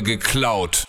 mal geklaut.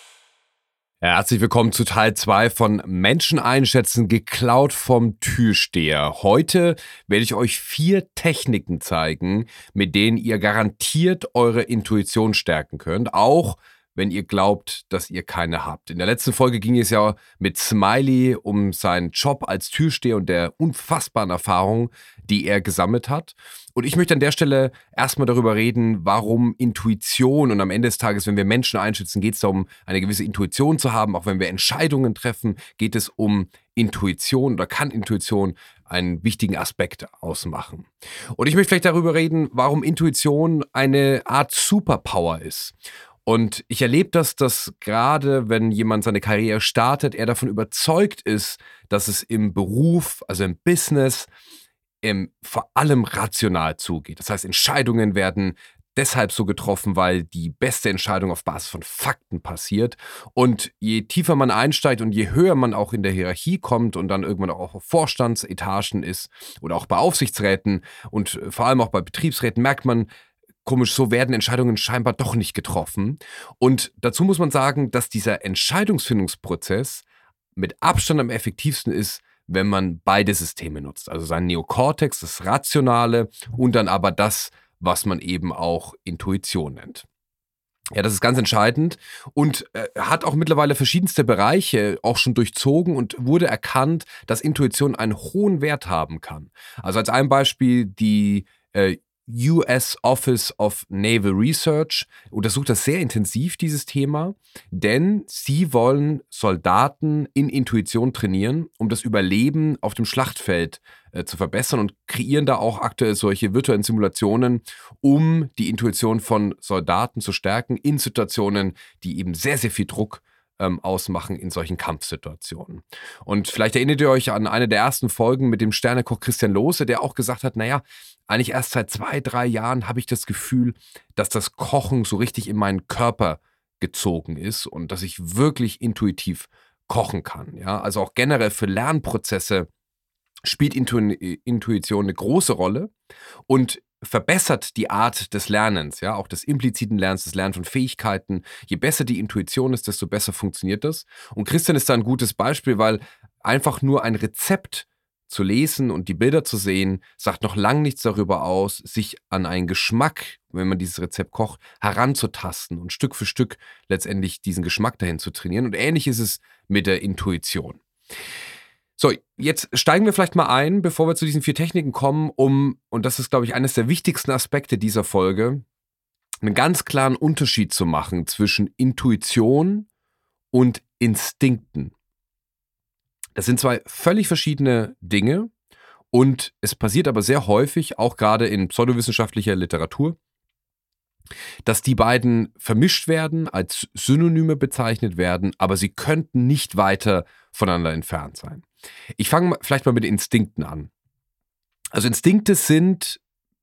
Herzlich willkommen zu Teil 2 von Menschen einschätzen, geklaut vom Türsteher. Heute werde ich euch vier Techniken zeigen, mit denen ihr garantiert eure Intuition stärken könnt, auch wenn ihr glaubt, dass ihr keine habt. In der letzten Folge ging es ja mit Smiley um seinen Job als Türsteher und der unfassbaren Erfahrung, die er gesammelt hat. Und ich möchte an der Stelle erstmal darüber reden, warum Intuition und am Ende des Tages, wenn wir Menschen einschätzen, geht es darum, eine gewisse Intuition zu haben. Auch wenn wir Entscheidungen treffen, geht es um Intuition oder kann Intuition einen wichtigen Aspekt ausmachen. Und ich möchte vielleicht darüber reden, warum Intuition eine Art Superpower ist. Und ich erlebe das, dass gerade wenn jemand seine Karriere startet, er davon überzeugt ist, dass es im Beruf, also im Business, im, vor allem rational zugeht. Das heißt, Entscheidungen werden deshalb so getroffen, weil die beste Entscheidung auf Basis von Fakten passiert. Und je tiefer man einsteigt und je höher man auch in der Hierarchie kommt und dann irgendwann auch auf Vorstandsetagen ist oder auch bei Aufsichtsräten und vor allem auch bei Betriebsräten, merkt man, komisch, so werden Entscheidungen scheinbar doch nicht getroffen. Und dazu muss man sagen, dass dieser Entscheidungsfindungsprozess mit Abstand am effektivsten ist, wenn man beide Systeme nutzt. Also sein Neokortex, das Rationale und dann aber das, was man eben auch Intuition nennt. Ja, das ist ganz entscheidend und äh, hat auch mittlerweile verschiedenste Bereiche auch schon durchzogen und wurde erkannt, dass Intuition einen hohen Wert haben kann. Also als ein Beispiel die äh, US Office of Naval Research untersucht das sehr intensiv, dieses Thema, denn sie wollen Soldaten in Intuition trainieren, um das Überleben auf dem Schlachtfeld äh, zu verbessern und kreieren da auch aktuell solche virtuellen Simulationen, um die Intuition von Soldaten zu stärken in Situationen, die eben sehr, sehr viel Druck ähm, ausmachen in solchen Kampfsituationen. Und vielleicht erinnert ihr euch an eine der ersten Folgen mit dem Sternekoch Christian Lohse, der auch gesagt hat, naja, eigentlich erst seit zwei, drei Jahren habe ich das Gefühl, dass das Kochen so richtig in meinen Körper gezogen ist und dass ich wirklich intuitiv kochen kann. Ja, also auch generell für Lernprozesse spielt Intu Intuition eine große Rolle. Und verbessert die Art des Lernens, ja, auch des impliziten Lernens, des Lernens von Fähigkeiten. Je besser die Intuition ist, desto besser funktioniert das. Und Christian ist da ein gutes Beispiel, weil einfach nur ein Rezept zu lesen und die Bilder zu sehen, sagt noch lang nichts darüber aus, sich an einen Geschmack, wenn man dieses Rezept kocht, heranzutasten und Stück für Stück letztendlich diesen Geschmack dahin zu trainieren. Und ähnlich ist es mit der Intuition. So, jetzt steigen wir vielleicht mal ein, bevor wir zu diesen vier Techniken kommen, um, und das ist, glaube ich, eines der wichtigsten Aspekte dieser Folge, einen ganz klaren Unterschied zu machen zwischen Intuition und Instinkten. Das sind zwei völlig verschiedene Dinge und es passiert aber sehr häufig, auch gerade in pseudowissenschaftlicher Literatur, dass die beiden vermischt werden, als Synonyme bezeichnet werden, aber sie könnten nicht weiter voneinander entfernt sein. Ich fange vielleicht mal mit Instinkten an. Also Instinkte sind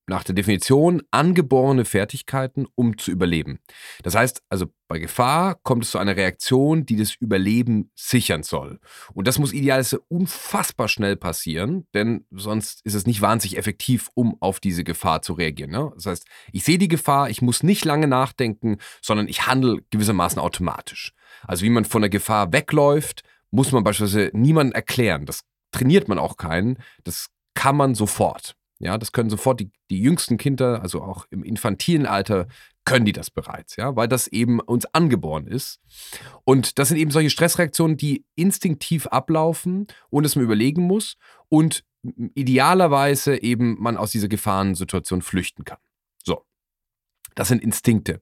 nach der Definition angeborene Fertigkeiten, um zu überleben. Das heißt also, bei Gefahr kommt es zu einer Reaktion, die das Überleben sichern soll. Und das muss idealerweise unfassbar schnell passieren, denn sonst ist es nicht wahnsinnig effektiv, um auf diese Gefahr zu reagieren. Ne? Das heißt, ich sehe die Gefahr, ich muss nicht lange nachdenken, sondern ich handle gewissermaßen automatisch. Also wie man von der Gefahr wegläuft, muss man beispielsweise niemandem erklären. Das trainiert man auch keinen. Das kann man sofort. Ja, das können sofort die, die jüngsten Kinder, also auch im infantilen Alter, können die das bereits, ja, weil das eben uns angeboren ist. Und das sind eben solche Stressreaktionen, die instinktiv ablaufen und es man überlegen muss und idealerweise eben man aus dieser Gefahrensituation flüchten kann. Das sind Instinkte.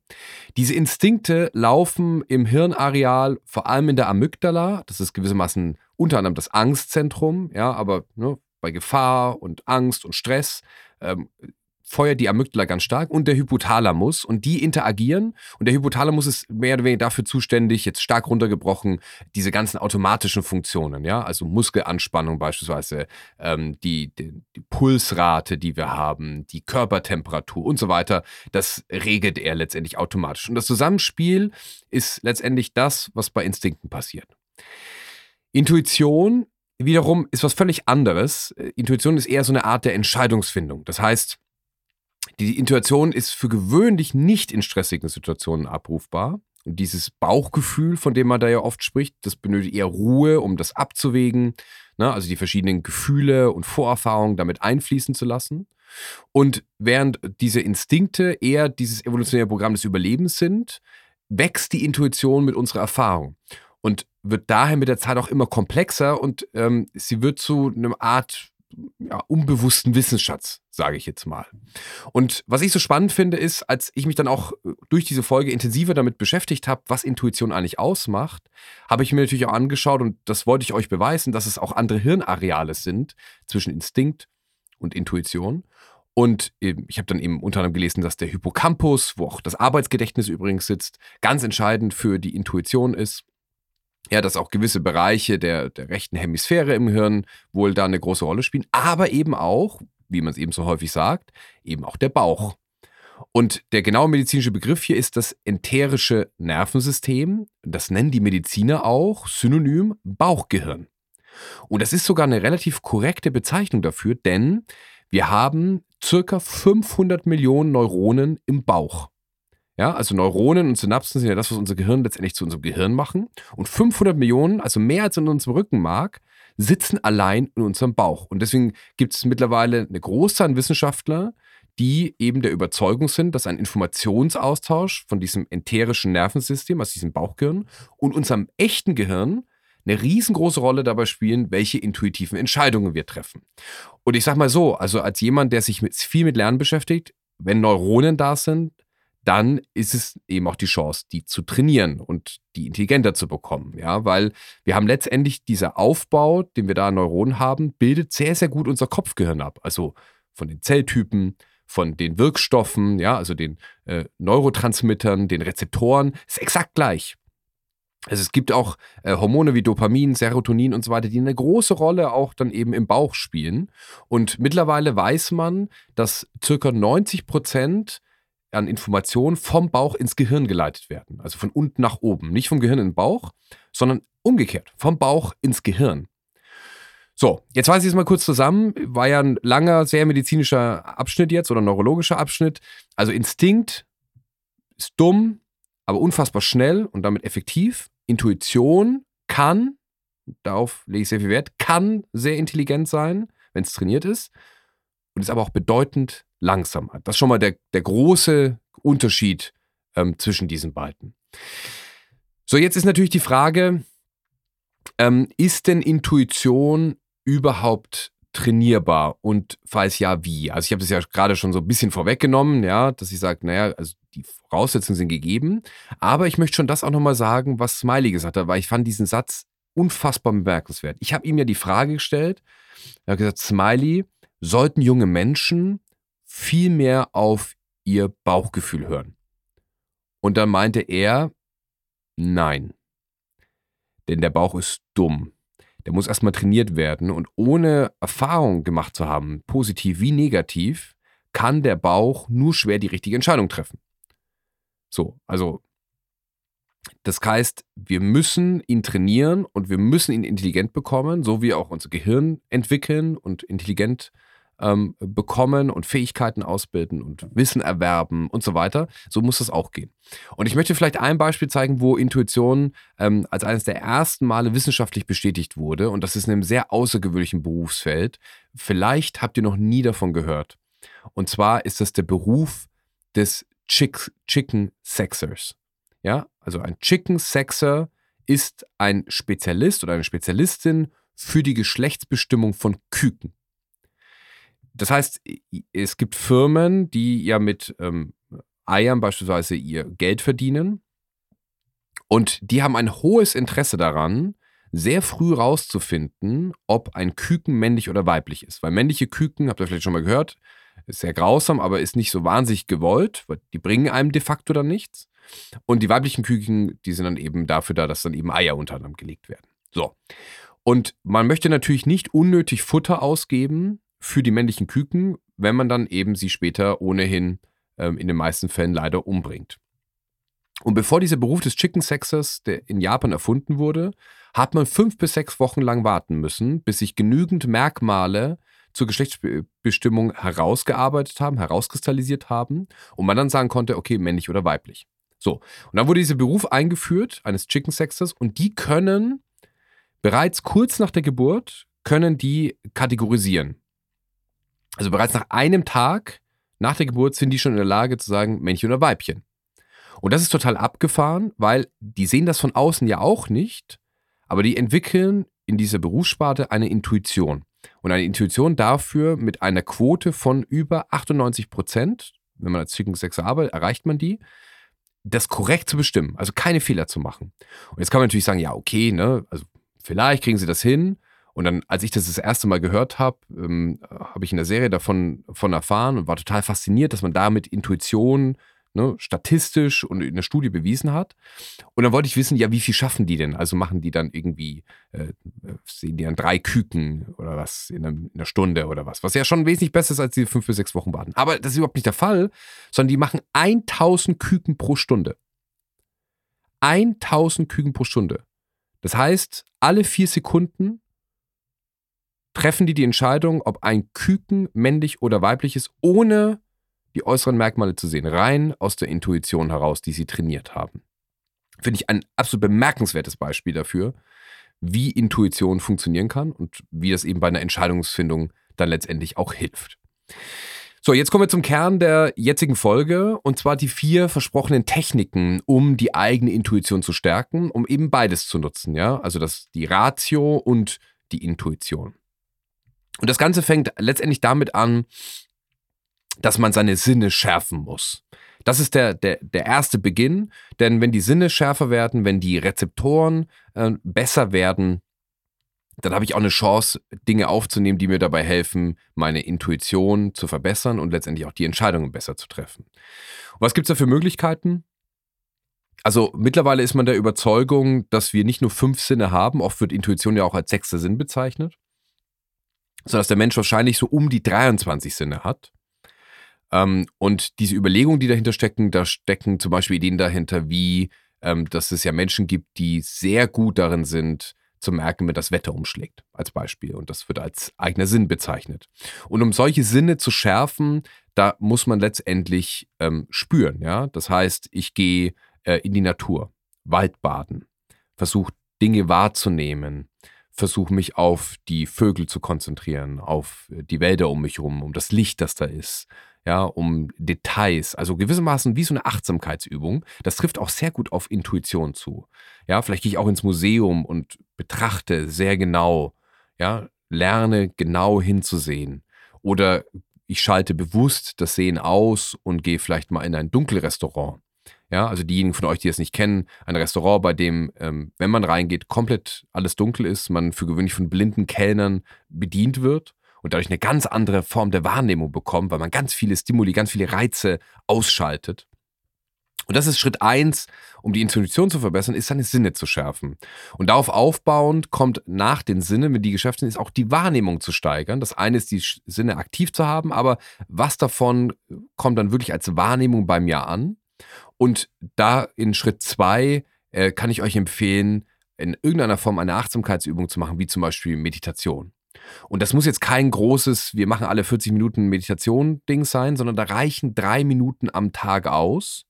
Diese Instinkte laufen im Hirnareal, vor allem in der Amygdala. Das ist gewissermaßen unter anderem das Angstzentrum, ja, aber ne, bei Gefahr und Angst und Stress ähm, feuert die Amygdala ganz stark und der Hypothalamus und die interagieren und der Hypothalamus ist mehr oder weniger dafür zuständig, jetzt stark runtergebrochen, diese ganzen automatischen Funktionen, ja, also Muskelanspannung beispielsweise, ähm, die, die, die, Pulsrate, die wir haben, die Körpertemperatur und so weiter, das regelt er letztendlich automatisch. Und das Zusammenspiel ist letztendlich das, was bei Instinkten passiert. Intuition wiederum ist was völlig anderes. Äh, Intuition ist eher so eine Art der Entscheidungsfindung. Das heißt, die Intuition ist für gewöhnlich nicht in stressigen Situationen abrufbar Und dieses Bauchgefühl, von dem man da ja oft spricht, das benötigt eher Ruhe, um das abzuwägen. Ne? Also die verschiedenen Gefühle und Vorerfahrungen damit einfließen zu lassen. Und während diese Instinkte eher dieses evolutionäre Programm des Überlebens sind, wächst die Intuition mit unserer Erfahrung und wird daher mit der Zeit auch immer komplexer und ähm, sie wird zu einer Art ja, unbewussten Wissensschatz, sage ich jetzt mal. Und was ich so spannend finde, ist, als ich mich dann auch äh, durch diese Folge intensiver damit beschäftigt habe, was Intuition eigentlich ausmacht, habe ich mir natürlich auch angeschaut und das wollte ich euch beweisen, dass es auch andere Hirnareale sind zwischen Instinkt und Intuition. Und ich habe dann eben unter anderem gelesen, dass der Hippocampus, wo auch das Arbeitsgedächtnis übrigens sitzt, ganz entscheidend für die Intuition ist. Ja, dass auch gewisse Bereiche der, der rechten Hemisphäre im Hirn wohl da eine große Rolle spielen, aber eben auch, wie man es eben so häufig sagt, eben auch der Bauch. Und der genaue medizinische Begriff hier ist das enterische Nervensystem. Das nennen die Mediziner auch synonym Bauchgehirn. Und das ist sogar eine relativ korrekte Bezeichnung dafür, denn wir haben circa 500 Millionen Neuronen im Bauch. Ja, also Neuronen und Synapsen sind ja das, was unser Gehirn letztendlich zu unserem Gehirn machen. Und 500 Millionen, also mehr als in unserem Rückenmark, sitzen allein in unserem Bauch. Und deswegen gibt es mittlerweile eine Großzahl an Wissenschaftler, die eben der Überzeugung sind, dass ein Informationsaustausch von diesem enterischen Nervensystem, also diesem Bauchgehirn, und unserem echten Gehirn eine riesengroße Rolle dabei spielen, welche intuitiven Entscheidungen wir treffen. Und ich sage mal so, also als jemand, der sich mit, viel mit Lernen beschäftigt, wenn Neuronen da sind, dann ist es eben auch die Chance, die zu trainieren und die intelligenter zu bekommen. Ja, weil wir haben letztendlich dieser Aufbau, den wir da an Neuronen haben, bildet sehr, sehr gut unser Kopfgehirn ab. Also von den Zelltypen, von den Wirkstoffen, ja, also den äh, Neurotransmittern, den Rezeptoren, ist exakt gleich. Also es gibt auch äh, Hormone wie Dopamin, Serotonin und so weiter, die eine große Rolle auch dann eben im Bauch spielen. Und mittlerweile weiß man, dass circa 90 Prozent an Informationen vom Bauch ins Gehirn geleitet werden. Also von unten nach oben. Nicht vom Gehirn in den Bauch, sondern umgekehrt. Vom Bauch ins Gehirn. So, jetzt fasse ich es mal kurz zusammen. War ja ein langer, sehr medizinischer Abschnitt jetzt oder neurologischer Abschnitt. Also Instinkt ist dumm, aber unfassbar schnell und damit effektiv. Intuition kann, darauf lege ich sehr viel Wert, kann sehr intelligent sein, wenn es trainiert ist und ist aber auch bedeutend langsamer. Das ist schon mal der, der große Unterschied ähm, zwischen diesen beiden. So, jetzt ist natürlich die Frage, ähm, ist denn Intuition überhaupt trainierbar und falls ja, wie? Also ich habe das ja gerade schon so ein bisschen vorweggenommen, ja, dass ich sage, naja, also die Voraussetzungen sind gegeben. Aber ich möchte schon das auch nochmal sagen, was Smiley gesagt hat, weil ich fand diesen Satz unfassbar bemerkenswert. Ich habe ihm ja die Frage gestellt, er hat gesagt, Smiley, sollten junge Menschen viel mehr auf ihr Bauchgefühl hören? Und dann meinte er, nein. Denn der Bauch ist dumm. Der muss erstmal trainiert werden und ohne Erfahrung gemacht zu haben, positiv wie negativ, kann der Bauch nur schwer die richtige Entscheidung treffen. So, also das heißt, wir müssen ihn trainieren und wir müssen ihn intelligent bekommen, so wie auch unser Gehirn entwickeln und intelligent ähm, bekommen und Fähigkeiten ausbilden und Wissen erwerben und so weiter. So muss das auch gehen. Und ich möchte vielleicht ein Beispiel zeigen, wo Intuition ähm, als eines der ersten Male wissenschaftlich bestätigt wurde. Und das ist in einem sehr außergewöhnlichen Berufsfeld. Vielleicht habt ihr noch nie davon gehört. Und zwar ist das der Beruf des Chick Chicken Sexers. Ja, also ein Chicken Sexer ist ein Spezialist oder eine Spezialistin für die Geschlechtsbestimmung von Küken. Das heißt, es gibt Firmen, die ja mit ähm, Eiern beispielsweise ihr Geld verdienen und die haben ein hohes Interesse daran, sehr früh rauszufinden, ob ein Küken männlich oder weiblich ist. Weil männliche Küken, habt ihr vielleicht schon mal gehört, ist sehr grausam, aber ist nicht so wahnsinnig gewollt, weil die bringen einem de facto dann nichts. Und die weiblichen Küken, die sind dann eben dafür da, dass dann eben Eier unter anderem gelegt werden. So. Und man möchte natürlich nicht unnötig Futter ausgeben für die männlichen Küken, wenn man dann eben sie später ohnehin ähm, in den meisten Fällen leider umbringt. Und bevor dieser Beruf des Chicken Sexers, der in Japan erfunden wurde, hat man fünf bis sechs Wochen lang warten müssen, bis sich genügend Merkmale zur Geschlechtsbestimmung herausgearbeitet haben, herauskristallisiert haben und man dann sagen konnte, okay, männlich oder weiblich. So, und dann wurde dieser Beruf eingeführt, eines Chicken Sexers, und die können bereits kurz nach der Geburt, können die kategorisieren. Also bereits nach einem Tag nach der Geburt sind die schon in der Lage zu sagen, Männchen oder Weibchen. Und das ist total abgefahren, weil die sehen das von außen ja auch nicht, aber die entwickeln in dieser Berufssparte eine Intuition. Und eine Intuition dafür mit einer Quote von über 98 Prozent, wenn man als Chicken Sexer arbeitet, erreicht man die, das korrekt zu bestimmen, also keine Fehler zu machen. Und jetzt kann man natürlich sagen, ja, okay, ne, also vielleicht kriegen sie das hin. Und dann, als ich das das erste Mal gehört habe, ähm, habe ich in der Serie davon von erfahren und war total fasziniert, dass man damit Intuition ne, statistisch und in der Studie bewiesen hat. Und dann wollte ich wissen, ja, wie viel schaffen die denn? Also machen die dann irgendwie, äh, sehen die dann drei Küken oder was in, einem, in einer Stunde oder was, was ja schon wesentlich besser ist als die fünf bis sechs Wochen warten. Aber das ist überhaupt nicht der Fall, sondern die machen 1000 Küken pro Stunde. 1000 Küken pro Stunde. Das heißt, alle vier Sekunden treffen die die Entscheidung, ob ein Küken männlich oder weiblich ist, ohne die äußeren Merkmale zu sehen, rein aus der Intuition heraus, die sie trainiert haben. Finde ich ein absolut bemerkenswertes Beispiel dafür, wie Intuition funktionieren kann und wie das eben bei einer Entscheidungsfindung dann letztendlich auch hilft. So, jetzt kommen wir zum Kern der jetzigen Folge und zwar die vier versprochenen Techniken, um die eigene Intuition zu stärken, um eben beides zu nutzen, ja? Also das die Ratio und die Intuition. Und das Ganze fängt letztendlich damit an, dass man seine Sinne schärfen muss. Das ist der, der, der erste Beginn, denn wenn die Sinne schärfer werden, wenn die Rezeptoren äh, besser werden, dann habe ich auch eine Chance, Dinge aufzunehmen, die mir dabei helfen, meine Intuition zu verbessern und letztendlich auch die Entscheidungen besser zu treffen. Und was gibt es da für Möglichkeiten? Also mittlerweile ist man der Überzeugung, dass wir nicht nur fünf Sinne haben, oft wird Intuition ja auch als sechster Sinn bezeichnet, sondern dass der Mensch wahrscheinlich so um die 23 Sinne hat. Ähm, und diese Überlegungen, die dahinter stecken, da stecken zum Beispiel Ideen dahinter, wie, ähm, dass es ja Menschen gibt, die sehr gut darin sind, zu merken, wenn das Wetter umschlägt, als Beispiel. Und das wird als eigener Sinn bezeichnet. Und um solche Sinne zu schärfen, da muss man letztendlich ähm, spüren. Ja? Das heißt, ich gehe äh, in die Natur, Waldbaden, versuche Dinge wahrzunehmen, versuche mich auf die Vögel zu konzentrieren, auf die Wälder um mich herum, um das Licht, das da ist, ja, um Details, also gewissermaßen wie so eine Achtsamkeitsübung. Das trifft auch sehr gut auf Intuition zu. Ja, vielleicht gehe ich auch ins Museum und betrachte sehr genau, ja, lerne genau hinzusehen. Oder ich schalte bewusst das Sehen aus und gehe vielleicht mal in ein Dunkelrestaurant. Ja, also diejenigen von euch, die es nicht kennen, ein Restaurant, bei dem, ähm, wenn man reingeht, komplett alles dunkel ist, man für gewöhnlich von blinden Kellnern bedient wird und dadurch eine ganz andere Form der Wahrnehmung bekommt, weil man ganz viele Stimuli, ganz viele Reize ausschaltet. Und das ist Schritt eins, um die Intuition zu verbessern, ist seine Sinne zu schärfen. Und darauf aufbauend kommt nach den Sinnen, wenn die geschärft sind, ist auch die Wahrnehmung zu steigern. Das eine ist, die Sinne aktiv zu haben, aber was davon kommt dann wirklich als Wahrnehmung bei mir an? Und da in Schritt zwei äh, kann ich euch empfehlen, in irgendeiner Form eine Achtsamkeitsübung zu machen, wie zum Beispiel Meditation. Und das muss jetzt kein großes, wir machen alle 40 Minuten Meditation-Ding sein, sondern da reichen drei Minuten am Tag aus.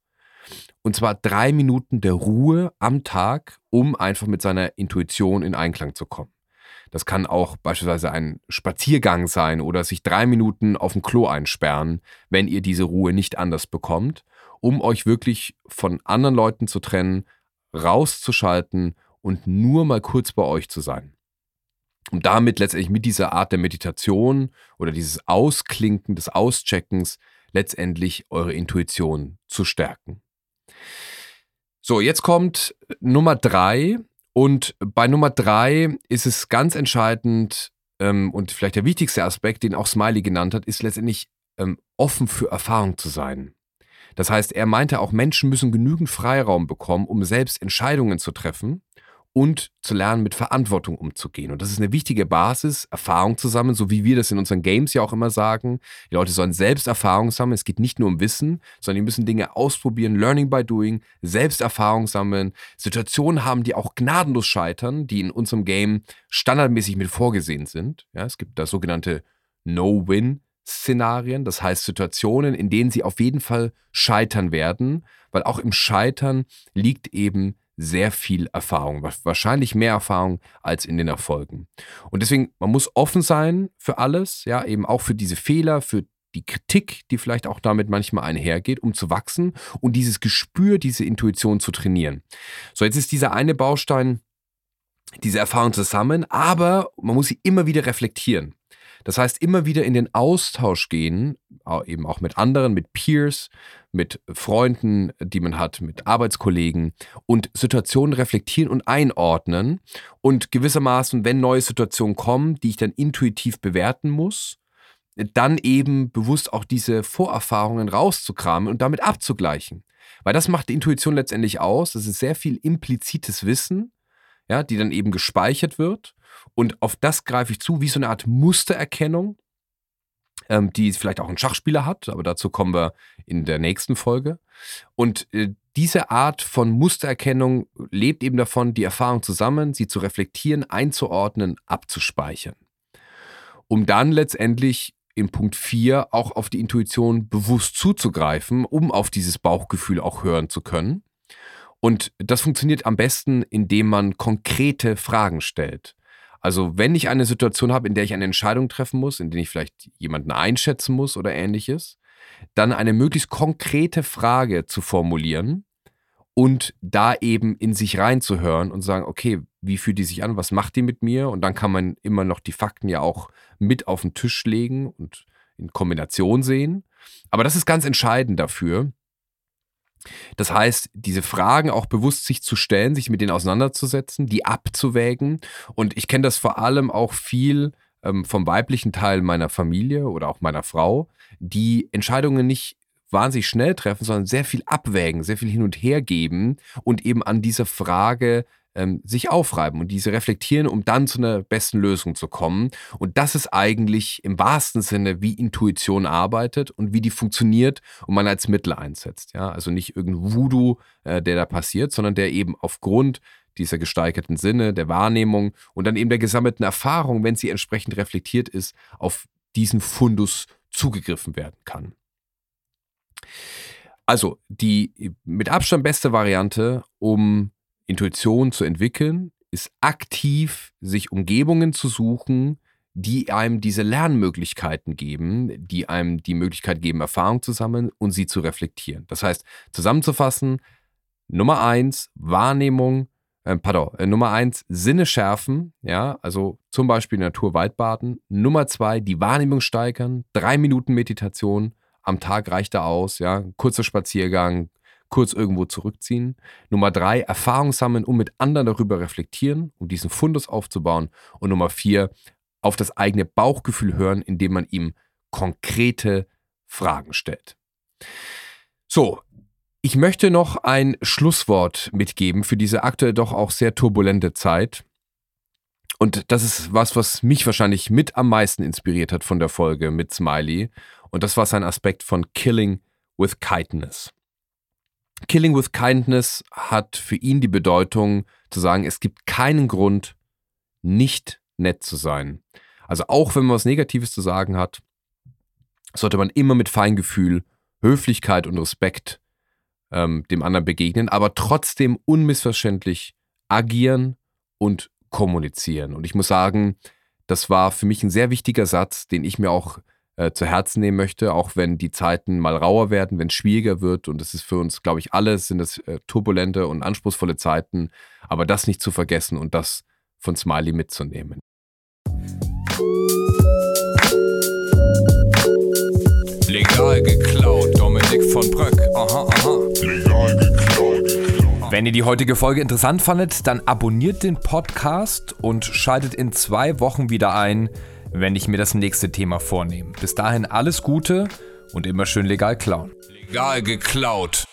Und zwar drei Minuten der Ruhe am Tag, um einfach mit seiner Intuition in Einklang zu kommen. Das kann auch beispielsweise ein Spaziergang sein oder sich drei Minuten auf dem Klo einsperren, wenn ihr diese Ruhe nicht anders bekommt, um euch wirklich von anderen Leuten zu trennen, rauszuschalten und nur mal kurz bei euch zu sein um damit letztendlich mit dieser Art der Meditation oder dieses Ausklinken, des Auscheckens letztendlich eure Intuition zu stärken. So, jetzt kommt Nummer drei. Und bei Nummer drei ist es ganz entscheidend ähm, und vielleicht der wichtigste Aspekt, den auch Smiley genannt hat, ist letztendlich ähm, offen für Erfahrung zu sein. Das heißt, er meinte auch, Menschen müssen genügend Freiraum bekommen, um selbst Entscheidungen zu treffen und zu lernen, mit Verantwortung umzugehen. Und das ist eine wichtige Basis, Erfahrung zu sammeln, so wie wir das in unseren Games ja auch immer sagen. Die Leute sollen selbst Erfahrung sammeln. Es geht nicht nur um Wissen, sondern die müssen Dinge ausprobieren, Learning by Doing, selbst Erfahrung sammeln, Situationen haben, die auch gnadenlos scheitern, die in unserem Game standardmäßig mit vorgesehen sind. Ja, es gibt da sogenannte No-Win Szenarien, das heißt Situationen, in denen sie auf jeden Fall scheitern werden, weil auch im Scheitern liegt eben sehr viel Erfahrung, wahrscheinlich mehr Erfahrung als in den Erfolgen. Und deswegen, man muss offen sein für alles, ja, eben auch für diese Fehler, für die Kritik, die vielleicht auch damit manchmal einhergeht, um zu wachsen und dieses Gespür, diese Intuition zu trainieren. So, jetzt ist dieser eine Baustein, diese Erfahrung zusammen, aber man muss sie immer wieder reflektieren. Das heißt, immer wieder in den Austausch gehen, eben auch mit anderen, mit Peers, mit Freunden, die man hat, mit Arbeitskollegen und Situationen reflektieren und einordnen und gewissermaßen, wenn neue Situationen kommen, die ich dann intuitiv bewerten muss, dann eben bewusst auch diese Vorerfahrungen rauszukramen und damit abzugleichen. Weil das macht die Intuition letztendlich aus. Das ist sehr viel implizites Wissen, ja, die dann eben gespeichert wird. Und auf das greife ich zu, wie so eine Art Mustererkennung, ähm, die vielleicht auch ein Schachspieler hat, aber dazu kommen wir in der nächsten Folge. Und äh, diese Art von Mustererkennung lebt eben davon, die Erfahrung zusammen, sie zu reflektieren, einzuordnen, abzuspeichern. Um dann letztendlich in Punkt 4 auch auf die Intuition bewusst zuzugreifen, um auf dieses Bauchgefühl auch hören zu können. Und das funktioniert am besten, indem man konkrete Fragen stellt. Also wenn ich eine Situation habe, in der ich eine Entscheidung treffen muss, in der ich vielleicht jemanden einschätzen muss oder ähnliches, dann eine möglichst konkrete Frage zu formulieren und da eben in sich reinzuhören und sagen, okay, wie fühlt die sich an, was macht die mit mir? Und dann kann man immer noch die Fakten ja auch mit auf den Tisch legen und in Kombination sehen. Aber das ist ganz entscheidend dafür, das heißt, diese Fragen auch bewusst sich zu stellen, sich mit denen auseinanderzusetzen, die abzuwägen. Und ich kenne das vor allem auch viel ähm, vom weiblichen Teil meiner Familie oder auch meiner Frau, die Entscheidungen nicht wahnsinnig schnell treffen, sondern sehr viel abwägen, sehr viel hin und her geben und eben an dieser Frage ähm, sich aufreiben und diese reflektieren, um dann zu einer besten Lösung zu kommen. Und das ist eigentlich im wahrsten Sinne, wie Intuition arbeitet und wie die funktioniert und man als Mittel einsetzt. Ja? Also nicht irgendein Voodoo, äh, der da passiert, sondern der eben aufgrund dieser gesteigerten Sinne, der Wahrnehmung und dann eben der gesammelten Erfahrung, wenn sie entsprechend reflektiert ist, auf diesen Fundus zugegriffen werden kann. Also die mit Abstand beste Variante, um Intuition zu entwickeln, ist aktiv sich Umgebungen zu suchen, die einem diese Lernmöglichkeiten geben, die einem die Möglichkeit geben, Erfahrung zu sammeln und sie zu reflektieren. Das heißt, zusammenzufassen, Nummer eins, Wahrnehmung, äh, pardon, äh, Nummer eins, Sinne schärfen, ja, also zum Beispiel Natur-Waldbaden. Nummer zwei, die Wahrnehmung steigern, drei Minuten Meditation am Tag reicht da aus, ja, kurzer Spaziergang, kurz irgendwo zurückziehen. Nummer drei, Erfahrung sammeln und mit anderen darüber reflektieren, um diesen Fundus aufzubauen. Und Nummer vier, auf das eigene Bauchgefühl hören, indem man ihm konkrete Fragen stellt. So, ich möchte noch ein Schlusswort mitgeben für diese aktuell doch auch sehr turbulente Zeit. Und das ist was, was mich wahrscheinlich mit am meisten inspiriert hat von der Folge mit Smiley. Und das war sein Aspekt von Killing with Kindness. Killing with Kindness hat für ihn die Bedeutung zu sagen, es gibt keinen Grund, nicht nett zu sein. Also auch wenn man was Negatives zu sagen hat, sollte man immer mit Feingefühl, Höflichkeit und Respekt ähm, dem anderen begegnen, aber trotzdem unmissverständlich agieren und kommunizieren. Und ich muss sagen, das war für mich ein sehr wichtiger Satz, den ich mir auch äh, zu Herzen nehmen möchte, auch wenn die Zeiten mal rauer werden, wenn es schwieriger wird. Und es ist für uns, glaube ich, alles sind es äh, turbulente und anspruchsvolle Zeiten. Aber das nicht zu vergessen und das von Smiley mitzunehmen. Legal geklaut, Dominik von Bröck. Aha, aha. Legal geklaut. Wenn ihr die heutige Folge interessant fandet, dann abonniert den Podcast und schaltet in zwei Wochen wieder ein wenn ich mir das nächste Thema vornehme. Bis dahin alles Gute und immer schön legal klauen. Legal geklaut.